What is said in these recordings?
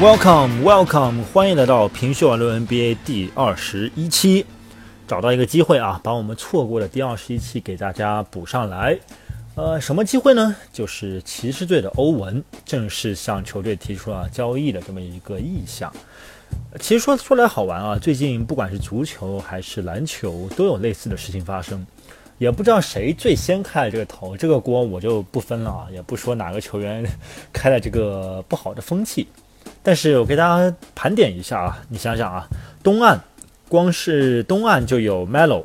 Welcome, welcome，欢迎来到平秀网络 NBA 第二十一期。找到一个机会啊，把我们错过的第二十一期给大家补上来。呃，什么机会呢？就是骑士队的欧文正式向球队提出了交易的这么一个意向。其实说说来好玩啊，最近不管是足球还是篮球，都有类似的事情发生。也不知道谁最先开了这个头，这个锅我就不分了啊，也不说哪个球员 开了这个不好的风气。但是我给大家盘点一下啊，你想想啊，东岸光是东岸就有 Melo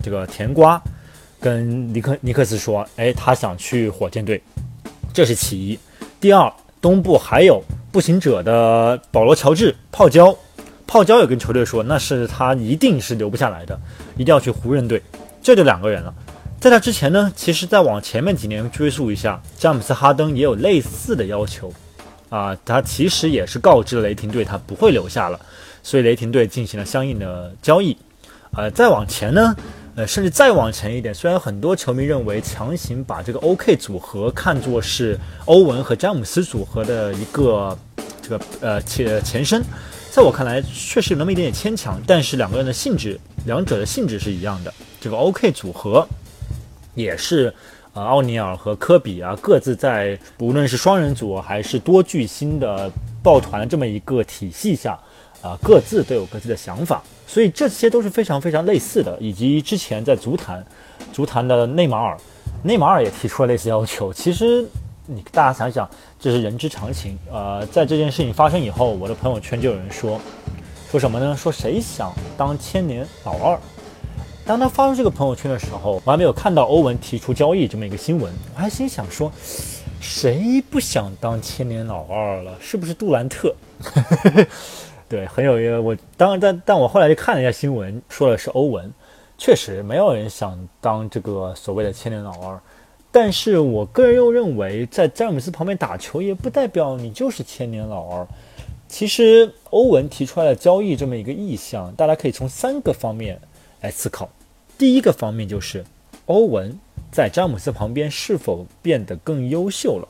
这个甜瓜跟尼克尼克斯说，哎，他想去火箭队，这是其一。第二，东部还有步行者的保罗乔治泡椒，泡椒也跟球队说，那是他一定是留不下来的，一定要去湖人队。这就两个人了。在他之前呢，其实再往前面几年追溯一下，詹姆斯哈登也有类似的要求。啊，他其实也是告知雷霆队，他不会留下了，所以雷霆队进行了相应的交易。呃，再往前呢，呃，甚至再往前一点，虽然很多球迷认为强行把这个 OK 组合看作是欧文和詹姆斯组合的一个这个呃前前身，在我看来确实有那么一点点牵强，但是两个人的性质，两者的性质是一样的。这个 OK 组合也是。呃，奥尼尔和科比啊，各自在无论是双人组还是多巨星的抱团这么一个体系下，啊，各自都有各自的想法，所以这些都是非常非常类似的。以及之前在足坛，足坛的内马尔，内马尔也提出了类似要求。其实你大家想想，这是人之常情。呃，在这件事情发生以后，我的朋友圈就有人说，说什么呢？说谁想当千年老二？当他发出这个朋友圈的时候，我还没有看到欧文提出交易这么一个新闻，我还心想说，谁不想当千年老二了？是不是杜兰特？对，很有一个我当然但但我后来就看了一下新闻，说的是欧文，确实没有人想当这个所谓的千年老二。但是我个人又认为，在詹姆斯旁边打球也不代表你就是千年老二。其实欧文提出来的交易这么一个意向，大家可以从三个方面来思考。第一个方面就是，欧文在詹姆斯旁边是否变得更优秀了？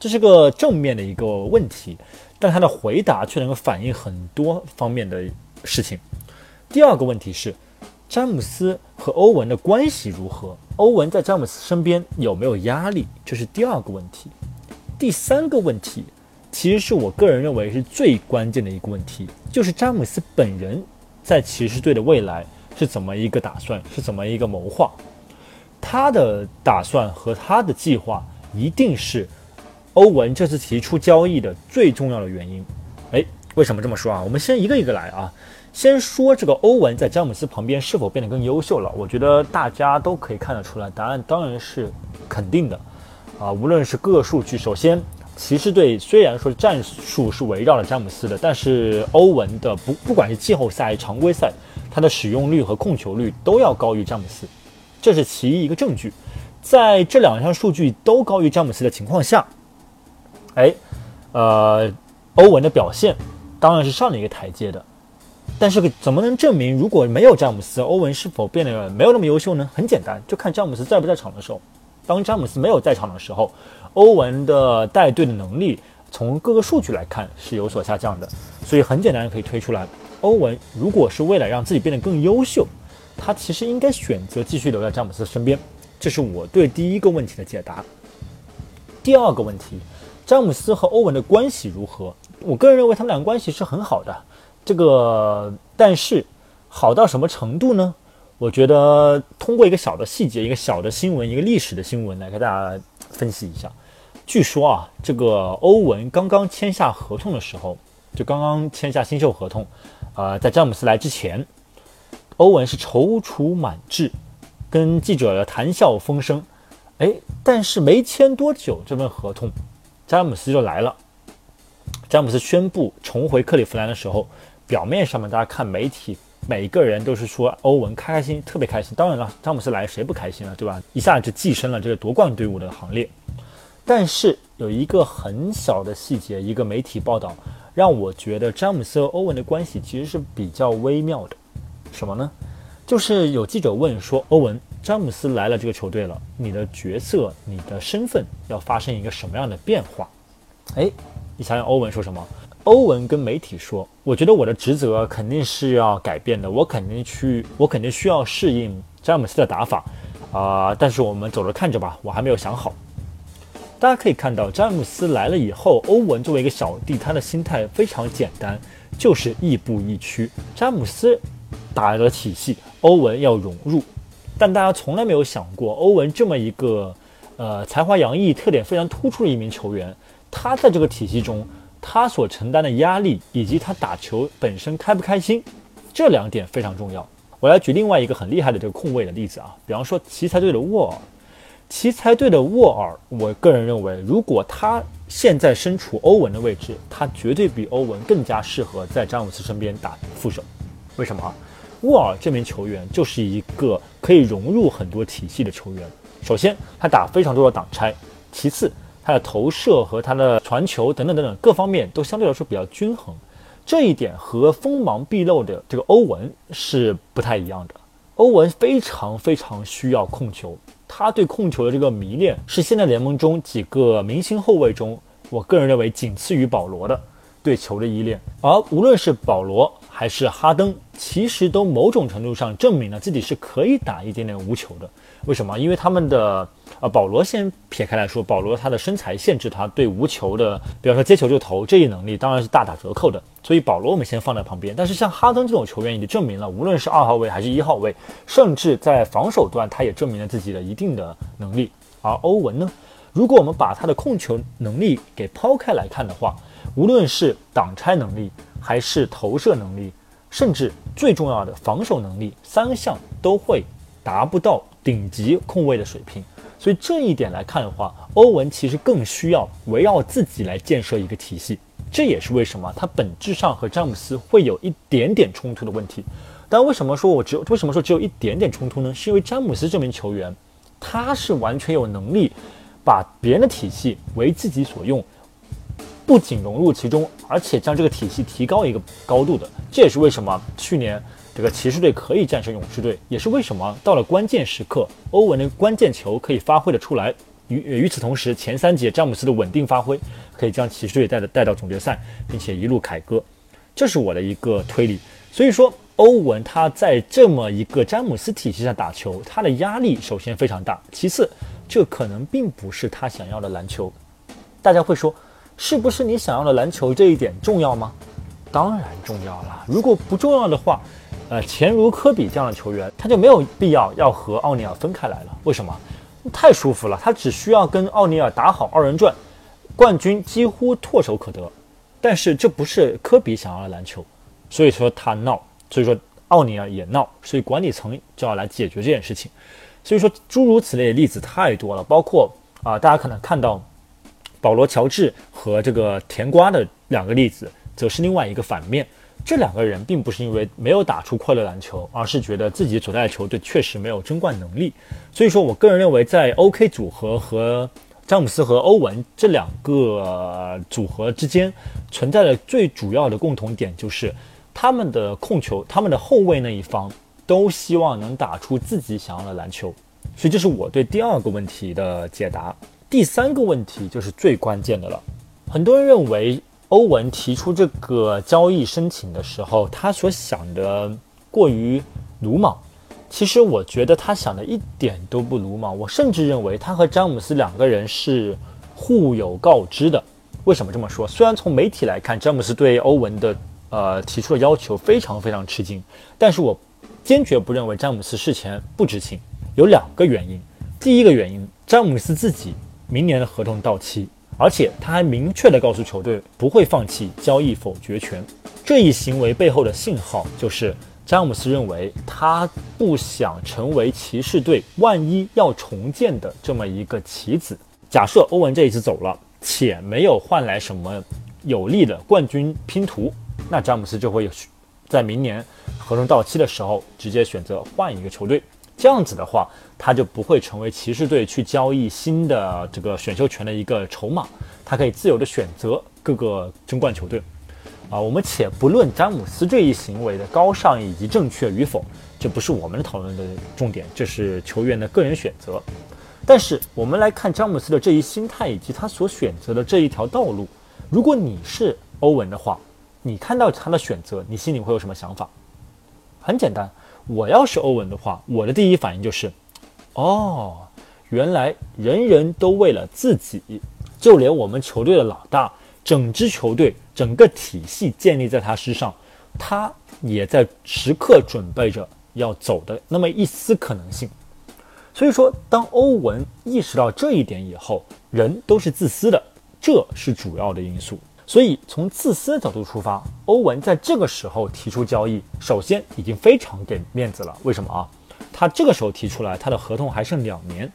这是个正面的一个问题，但他的回答却能够反映很多方面的事情。第二个问题是，詹姆斯和欧文的关系如何？欧文在詹姆斯身边有没有压力？这是第二个问题。第三个问题，其实是我个人认为是最关键的一个问题，就是詹姆斯本人在骑士队的未来。是怎么一个打算？是怎么一个谋划？他的打算和他的计划一定是欧文这次提出交易的最重要的原因。哎，为什么这么说啊？我们先一个一个来啊。先说这个欧文在詹姆斯旁边是否变得更优秀了？我觉得大家都可以看得出来，答案当然是肯定的啊。无论是各个数据，首先骑士队虽然说战术是围绕着詹姆斯的，但是欧文的不不管是季后赛、常规赛。他的使用率和控球率都要高于詹姆斯，这是其一一个证据。在这两项数据都高于詹姆斯的情况下，哎，呃，欧文的表现当然是上了一个台阶的。但是怎么能证明如果没有詹姆斯，欧文是否变得没有那么优秀呢？很简单，就看詹姆斯在不在场的时候。当詹姆斯没有在场的时候，欧文的带队的能力从各个数据来看是有所下降的。所以很简单可以推出来。欧文如果是为了让自己变得更优秀，他其实应该选择继续留在詹姆斯身边。这是我对第一个问题的解答。第二个问题，詹姆斯和欧文的关系如何？我个人认为他们两个关系是很好的。这个，但是好到什么程度呢？我觉得通过一个小的细节、一个小的新闻、一个历史的新闻来给大家分析一下。据说啊，这个欧文刚刚签下合同的时候，就刚刚签下新秀合同。呃，在詹姆斯来之前，欧文是踌躇满志，跟记者谈笑风生。哎，但是没签多久，这份合同，詹姆斯就来了。詹姆斯宣布重回克利夫兰的时候，表面上面大家看媒体，每个人都是说欧文开开心，特别开心。当然了，詹姆斯来谁不开心了，对吧？一下就跻身了这个夺冠队伍的行列。但是有一个很小的细节，一个媒体报道。让我觉得詹姆斯和欧文的关系其实是比较微妙的，什么呢？就是有记者问说，欧文，詹姆斯来了这个球队了，你的角色、你的身份要发生一个什么样的变化？哎，你想想，欧文说什么？欧文跟媒体说：“我觉得我的职责肯定是要改变的，我肯定去，我肯定需要适应詹姆斯的打法，啊！但是我们走着看着吧，我还没有想好。”大家可以看到，詹姆斯来了以后，欧文作为一个小弟，他的心态非常简单，就是亦步亦趋。詹姆斯打了体系，欧文要融入，但大家从来没有想过，欧文这么一个呃才华洋溢、特点非常突出的一名球员，他在这个体系中。他所承担的压力，以及他打球本身开不开心，这两点非常重要。我来举另外一个很厉害的这个控卫的例子啊，比方说奇才队的沃尔。奇才队的沃尔，我个人认为，如果他现在身处欧文的位置，他绝对比欧文更加适合在詹姆斯身边打副手。为什么？沃尔这名球员就是一个可以融入很多体系的球员。首先，他打非常多的挡拆；其次，他的投射和他的传球等等等等各方面都相对来说比较均衡，这一点和锋芒毕露的这个欧文是不太一样的。欧文非常非常需要控球，他对控球的这个迷恋是现在联盟中几个明星后卫中，我个人认为仅次于保罗的对球的依恋。而无论是保罗还是哈登，其实都某种程度上证明了自己是可以打一点点无球的。为什么？因为他们的呃，保罗先撇开来说，保罗他的身材限制他对无球的，比方说接球就投这一能力，当然是大打折扣的。所以保罗我们先放在旁边。但是像哈登这种球员已经证明了，无论是二号位还是一号位，甚至在防守端，他也证明了自己的一定的能力。而欧文呢，如果我们把他的控球能力给抛开来看的话，无论是挡拆能力，还是投射能力，甚至最重要的防守能力，三项都会达不到。顶级控卫的水平，所以这一点来看的话，欧文其实更需要围绕自己来建设一个体系。这也是为什么他本质上和詹姆斯会有一点点冲突的问题。但为什么说我只有为什么说只有一点点冲突呢？是因为詹姆斯这名球员，他是完全有能力把别人的体系为自己所用，不仅融入其中，而且将这个体系提高一个高度的。这也是为什么去年。这个骑士队可以战胜勇士队，也是为什么到了关键时刻，欧文的关键球可以发挥的出来。与与此同时，前三节詹姆斯的稳定发挥，可以将骑士队带的带到总决赛，并且一路凯歌。这是我的一个推理。所以说，欧文他在这么一个詹姆斯体系下打球，他的压力首先非常大，其次，这可能并不是他想要的篮球。大家会说，是不是你想要的篮球这一点重要吗？当然重要了。如果不重要的话，呃，前如科比这样的球员，他就没有必要要和奥尼尔分开来了。为什么？太舒服了，他只需要跟奥尼尔打好二人转，冠军几乎唾手可得。但是这不是科比想要的篮球，所以说他闹，所以说奥尼尔也闹，所以管理层就要来解决这件事情。所以说诸如此类的例子太多了，包括啊，大家可能看到保罗乔治和这个甜瓜的两个例子，则是另外一个反面。这两个人并不是因为没有打出快乐篮球，而是觉得自己所在的球队确实没有争冠能力。所以说我个人认为，在 OK 组合和詹姆斯和欧文这两个组合之间存在的最主要的共同点，就是他们的控球、他们的后卫那一方都希望能打出自己想要的篮球。所以这是我对第二个问题的解答。第三个问题就是最关键的了，很多人认为。欧文提出这个交易申请的时候，他所想的过于鲁莽。其实我觉得他想的一点都不鲁莽。我甚至认为他和詹姆斯两个人是互有告知的。为什么这么说？虽然从媒体来看，詹姆斯对欧文的呃提出的要求非常非常吃惊，但是我坚决不认为詹姆斯事前不知情。有两个原因。第一个原因，詹姆斯自己明年的合同到期。而且他还明确地告诉球队不会放弃交易否决权。这一行为背后的信号就是，詹姆斯认为他不想成为骑士队万一要重建的这么一个棋子。假设欧文这一次走了，且没有换来什么有利的冠军拼图，那詹姆斯就会在明年合同到期的时候直接选择换一个球队。这样子的话，他就不会成为骑士队去交易新的这个选秀权的一个筹码，他可以自由的选择各个争冠球队。啊，我们且不论詹姆斯这一行为的高尚以及正确与否，这不是我们讨论的重点，这是球员的个人选择。但是我们来看詹姆斯的这一心态以及他所选择的这一条道路，如果你是欧文的话，你看到他的选择，你心里会有什么想法？很简单，我要是欧文的话，我的第一反应就是，哦，原来人人都为了自己，就连我们球队的老大，整支球队整个体系建立在他身上，他也在时刻准备着要走的那么一丝可能性。所以说，当欧文意识到这一点以后，人都是自私的，这是主要的因素。所以，从自私的角度出发，欧文在这个时候提出交易，首先已经非常给面子了。为什么啊？他这个时候提出来，他的合同还剩两年，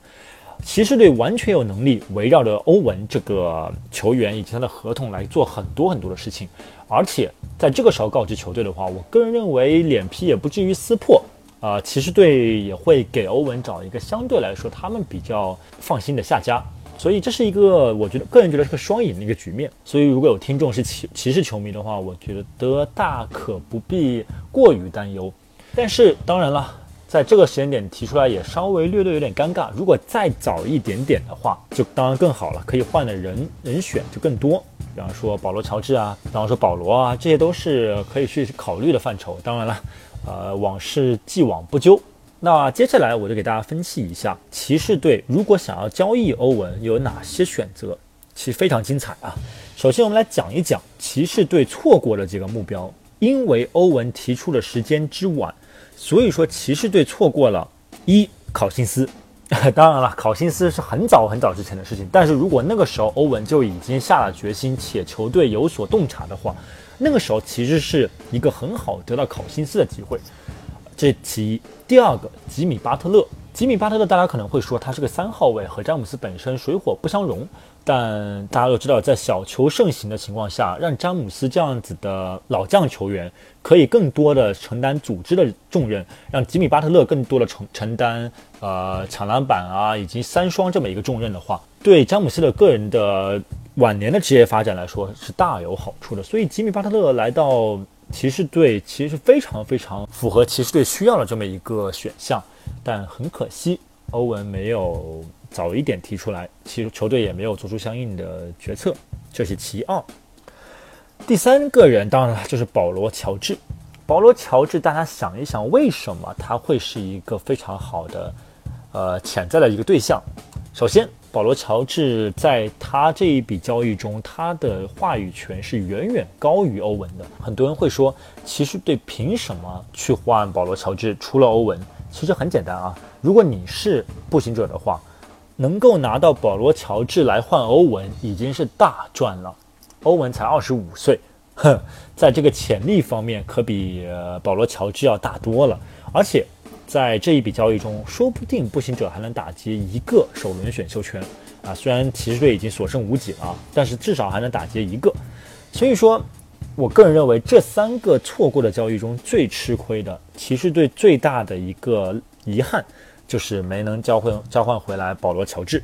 骑士队完全有能力围绕着欧文这个球员以及他的合同来做很多很多的事情。而且在这个时候告知球队的话，我个人认为脸皮也不至于撕破。啊，骑士队也会给欧文找一个相对来说他们比较放心的下家。所以这是一个，我觉得个人觉得是个双赢的一个局面。所以如果有听众是骑骑士球迷的话，我觉得大可不必过于担忧。但是当然了，在这个时间点提出来也稍微略略有点尴尬。如果再早一点点的话，就当然更好了，可以换的人人选就更多。比方说保罗乔治啊，比方说保罗啊，这些都是可以去考虑的范畴。当然了，呃，往事既往不咎。那接下来我就给大家分析一下，骑士队如果想要交易欧文有哪些选择，其实非常精彩啊。首先我们来讲一讲骑士队错过了几个目标，因为欧文提出的时间之晚，所以说骑士队错过了一考辛斯。当然了，考辛斯是很早很早之前的事情，但是如果那个时候欧文就已经下了决心，且球队有所洞察的话，那个时候其实是一个很好得到考辛斯的机会。这其一，第二个吉米巴特勒，吉米巴特勒，大家可能会说他是个三号位，和詹姆斯本身水火不相容。但大家都知道，在小球盛行的情况下，让詹姆斯这样子的老将球员可以更多的承担组织的重任，让吉米巴特勒更多的承承担呃抢篮板啊以及三双这么一个重任的话，对詹姆斯的个人的晚年的职业发展来说是大有好处的。所以吉米巴特勒来到。骑士队其实是非常非常符合骑士队需要的这么一个选项，但很可惜，欧文没有早一点提出来，其实球队也没有做出相应的决策，这是其二。第三个人当然就是保罗乔治，保罗乔治，大家想一想，为什么他会是一个非常好的呃潜在的一个对象？首先。保罗·乔治在他这一笔交易中，他的话语权是远远高于欧文的。很多人会说，其实对凭什么去换保罗·乔治？除了欧文，其实很简单啊。如果你是步行者的话，能够拿到保罗·乔治来换欧文，已经是大赚了。欧文才二十五岁，哼，在这个潜力方面，可比保罗·乔治要大多了，而且。在这一笔交易中，说不定步行者还能打劫一个首轮选秀权啊！虽然骑士队已经所剩无几了，但是至少还能打劫一个。所以说，我个人认为这三个错过的交易中最吃亏的，骑士队最大的一个遗憾就是没能交换交换回来保罗乔治。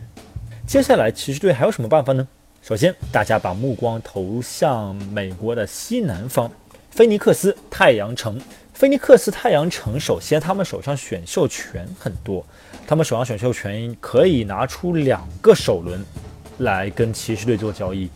接下来骑士队还有什么办法呢？首先，大家把目光投向美国的西南方，菲尼克斯太阳城。菲尼克斯太阳城，首先他们手上选秀权很多，他们手上选秀权可以拿出两个首轮来跟骑士队做交易。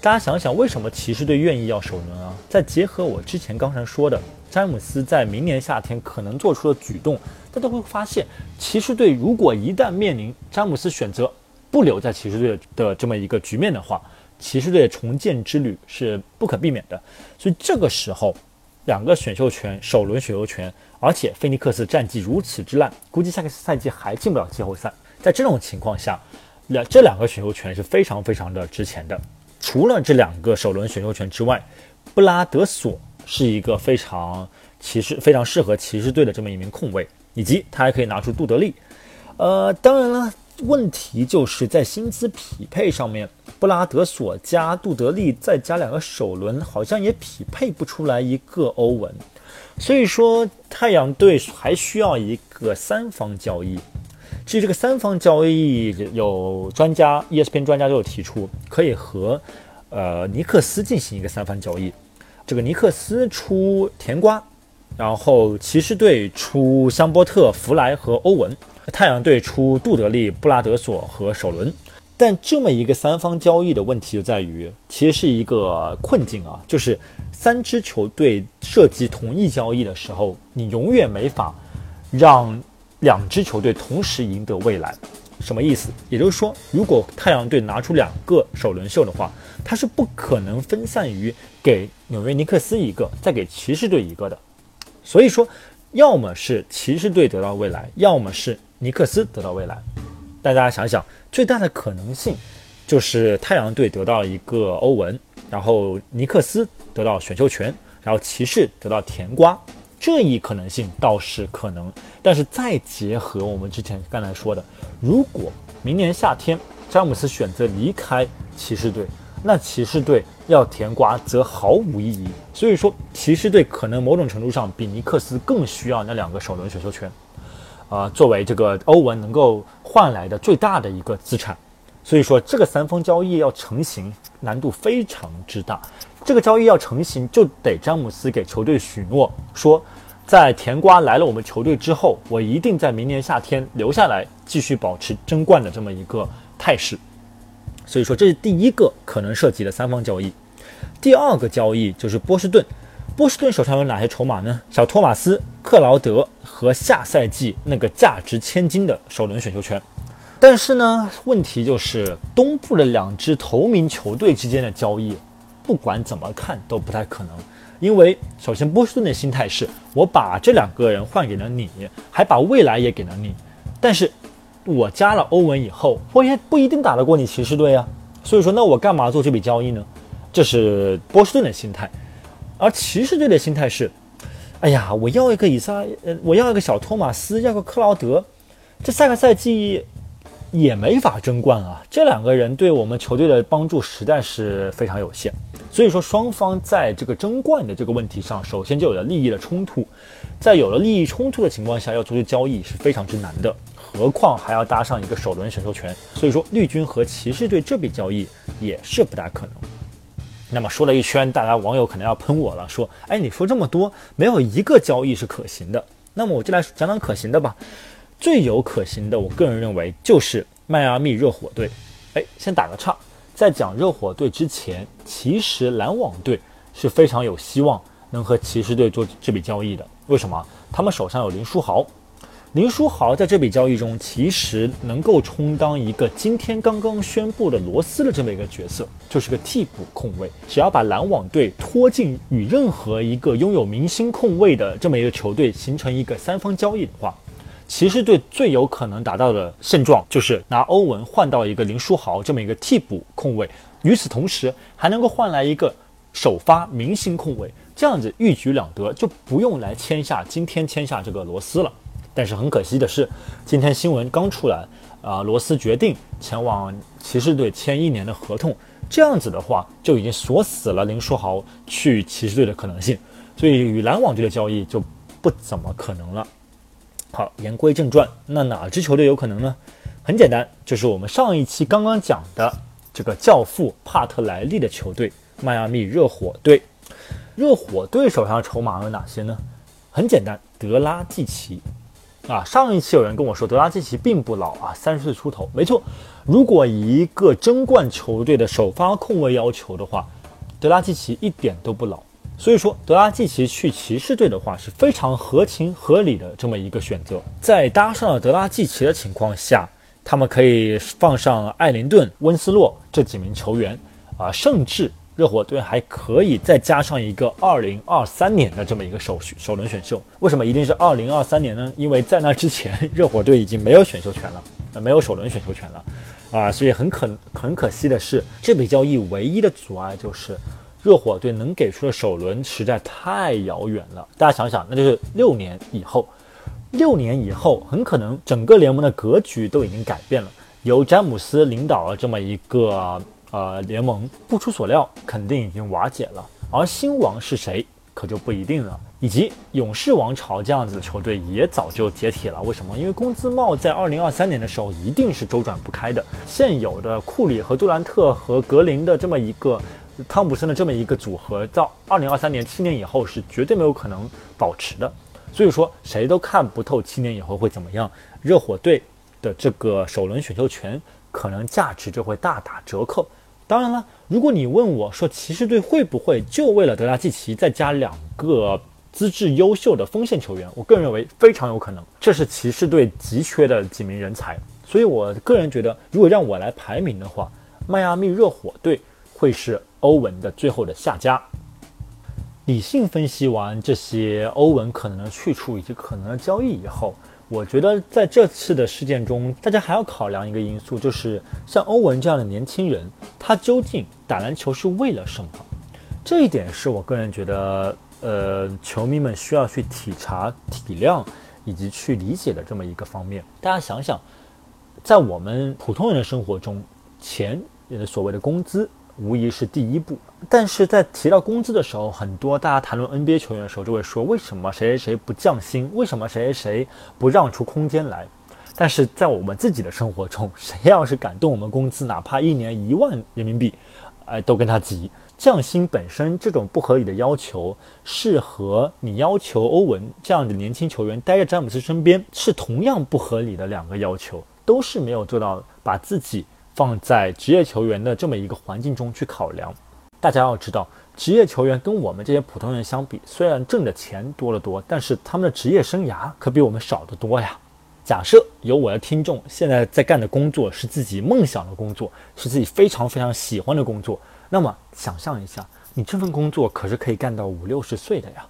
大家想想，为什么骑士队愿意要首轮啊？再结合我之前刚才说的，詹姆斯在明年夏天可能做出的举动，大家会发现，骑士队如果一旦面临詹姆斯选择不留在骑士队的这么一个局面的话，骑士队重建之旅是不可避免的。所以这个时候。两个选秀权，首轮选秀权，而且菲尼克斯战绩如此之烂，估计下个赛季还进不了季后赛。在这种情况下，两这两个选秀权是非常非常的值钱的。除了这两个首轮选秀权之外，布拉德索是一个非常骑士非常适合骑士队的这么一名控卫，以及他还可以拿出杜德利。呃，当然了。问题就是在薪资匹配上面，布拉德索加杜德利再加两个首轮，好像也匹配不出来一个欧文。所以说，太阳队还需要一个三方交易。至于这个三方交易，有专家 ESPN 专家都有提出，可以和呃尼克斯进行一个三方交易。这个尼克斯出甜瓜，然后骑士队出香波特、弗莱和欧文。太阳队出杜德利、布拉德索和首轮，但这么一个三方交易的问题就在于，其实是一个困境啊，就是三支球队涉及同一交易的时候，你永远没法让两支球队同时赢得未来。什么意思？也就是说，如果太阳队拿出两个首轮秀的话，他是不可能分散于给纽约尼克斯一个，再给骑士队一个的。所以说，要么是骑士队得到未来，要么是尼克斯得到未来。大家想想，最大的可能性就是太阳队得到一个欧文，然后尼克斯得到选秀权，然后骑士得到甜瓜。这一可能性倒是可能，但是再结合我们之前刚才说的，如果明年夏天詹姆斯选择离开骑士队，那骑士队要甜瓜则毫无意义。所以说，骑士队可能某种程度上比尼克斯更需要那两个首轮选秀权，啊，作为这个欧文能够换来的最大的一个资产。所以说，这个三方交易要成型，难度非常之大。这个交易要成型，就得詹姆斯给球队许诺说，在甜瓜来了我们球队之后，我一定在明年夏天留下来，继续保持争冠的这么一个态势。所以说，这是第一个可能涉及的三方交易。第二个交易就是波士顿，波士顿手上有哪些筹码呢？小托马斯、克劳德和下赛季那个价值千金的首轮选秀权。但是呢，问题就是东部的两支头名球队之间的交易。不管怎么看都不太可能，因为首先波士顿的心态是我把这两个人换给了你，还把未来也给了你，但是我加了欧文以后，我也不一定打得过你骑士队啊。所以说，那我干嘛做这笔交易呢？这是波士顿的心态，而骑士队的心态是，哎呀，我要一个以撒，呃，我要一个小托马斯，要个克劳德，这下个赛季。也没法争冠啊！这两个人对我们球队的帮助实在是非常有限，所以说双方在这个争冠的这个问题上，首先就有了利益的冲突，在有了利益冲突的情况下，要做出交易是非常之难的，何况还要搭上一个首轮选秀权，所以说绿军和骑士队这笔交易也是不大可能。那么说了一圈，大家网友可能要喷我了，说：“哎，你说这么多，没有一个交易是可行的。”那么我就来讲讲可行的吧。最有可行的，我个人认为就是迈阿密热火队。哎，先打个岔，在讲热火队之前，其实篮网队是非常有希望能和骑士队做这笔交易的。为什么？他们手上有林书豪，林书豪在这笔交易中其实能够充当一个今天刚刚宣布的罗斯的这么一个角色，就是个替补控卫。只要把篮网队拖进与任何一个拥有明星控卫的这么一个球队形成一个三方交易的话。骑士队最有可能达到的现状就是拿欧文换到一个林书豪这么一个替补控卫，与此同时还能够换来一个首发明星控卫，这样子一举两得，就不用来签下今天签下这个罗斯了。但是很可惜的是，今天新闻刚出来，啊，罗斯决定前往骑士队签一年的合同，这样子的话就已经锁死了林书豪去骑士队的可能性，所以与篮网队的交易就不怎么可能了。好，言归正传，那哪支球队有可能呢？很简单，就是我们上一期刚刚讲的这个教父帕特莱利的球队——迈阿密热火队。热火队手上的筹码有哪些呢？很简单，德拉季奇。啊，上一期有人跟我说德拉季奇并不老啊，三十岁出头。没错，如果以一个争冠球队的首发控卫要求的话，德拉季奇一点都不老。所以说，德拉季奇去骑士队的话是非常合情合理的这么一个选择。在搭上了德拉季奇的情况下，他们可以放上艾灵顿、温斯洛这几名球员啊，甚至热火队还可以再加上一个2023年的这么一个首首轮选秀。为什么一定是2023年呢？因为在那之前，热火队已经没有选秀权了，没有首轮选秀权了啊。所以很可很可惜的是，这笔交易唯一的阻碍就是。热火队能给出的首轮实在太遥远了，大家想想，那就是六年以后，六年以后，很可能整个联盟的格局都已经改变了，由詹姆斯领导了这么一个呃联盟，不出所料，肯定已经瓦解了，而新王是谁，可就不一定了。以及勇士王朝这样子的球队也早就解体了，为什么？因为工资帽在二零二三年的时候一定是周转不开的，现有的库里和杜兰特和格林的这么一个。汤普森的这么一个组合，到二零二三年七年以后是绝对没有可能保持的，所以说谁都看不透七年以后会怎么样。热火队的这个首轮选秀权可能价值就会大打折扣。当然了，如果你问我说骑士队会不会就为了德拉季奇再加两个资质优秀的锋线球员，我个人认为非常有可能，这是骑士队急缺的几名人才。所以我个人觉得，如果让我来排名的话，迈阿密热火队会是欧文的最后的下家。理性分析完这些欧文可能的去处以及可能的交易以后，我觉得在这次的事件中，大家还要考量一个因素，就是像欧文这样的年轻人，他究竟打篮球是为了什么？这一点是我个人觉得，呃，球迷们需要去体察、体谅以及去理解的这么一个方面。大家想想，在我们普通人的生活中，钱，所谓的工资。无疑是第一步，但是在提到工资的时候，很多大家谈论 NBA 球员的时候，就会说为什么谁谁谁不降薪，为什么谁谁谁不让出空间来？但是在我们自己的生活中，谁要是敢动我们工资，哪怕一年一万人民币，哎，都跟他急。降薪本身这种不合理的要求，是和你要求欧文这样的年轻球员待在詹姆斯身边是同样不合理的两个要求，都是没有做到把自己。放在职业球员的这么一个环境中去考量，大家要知道，职业球员跟我们这些普通人相比，虽然挣的钱多得多，但是他们的职业生涯可比我们少得多呀。假设有我的听众现在在干的工作是自己梦想的工作，是自己非常非常喜欢的工作，那么想象一下，你这份工作可是可以干到五六十岁的呀。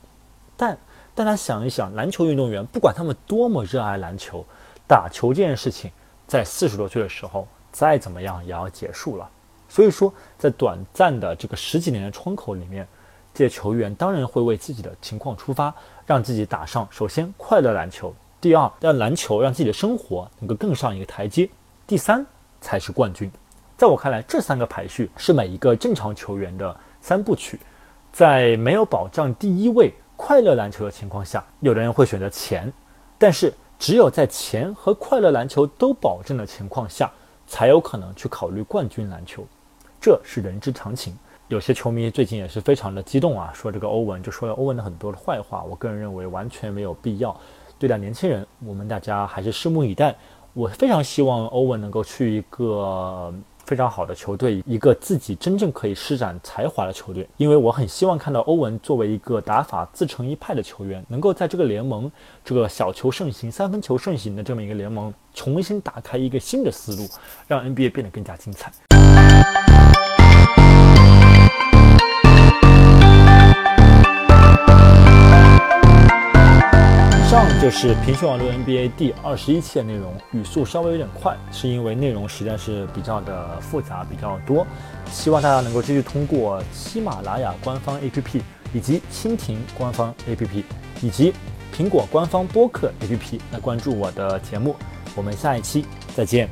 但大家想一想，篮球运动员不管他们多么热爱篮球，打球这件事情，在四十多岁的时候。再怎么样也要结束了，所以说在短暂的这个十几年的窗口里面，这些球员当然会为自己的情况出发，让自己打上首先快乐篮球，第二让篮球让自己的生活能够更上一个台阶，第三才是冠军。在我看来，这三个排序是每一个正常球员的三部曲。在没有保障第一位快乐篮球的情况下，有的人会选择钱，但是只有在钱和快乐篮球都保证的情况下。才有可能去考虑冠军篮球，这是人之常情。有些球迷最近也是非常的激动啊，说这个欧文就说了欧文的很多的坏话。我个人认为完全没有必要。对待年轻人，我们大家还是拭目以待。我非常希望欧文能够去一个。非常好的球队，一个自己真正可以施展才华的球队。因为我很希望看到欧文作为一个打法自成一派的球员，能够在这个联盟，这个小球盛行、三分球盛行的这么一个联盟，重新打开一个新的思路，让 NBA 变得更加精彩。上就是平胸网络 NBA 第二十一期的内容，语速稍微有点快，是因为内容实在是比较的复杂，比较多。希望大家能够继续通过喜马拉雅官方 APP，以及蜻蜓官方 APP，以及苹果官方播客 APP 来关注我的节目。我们下一期再见。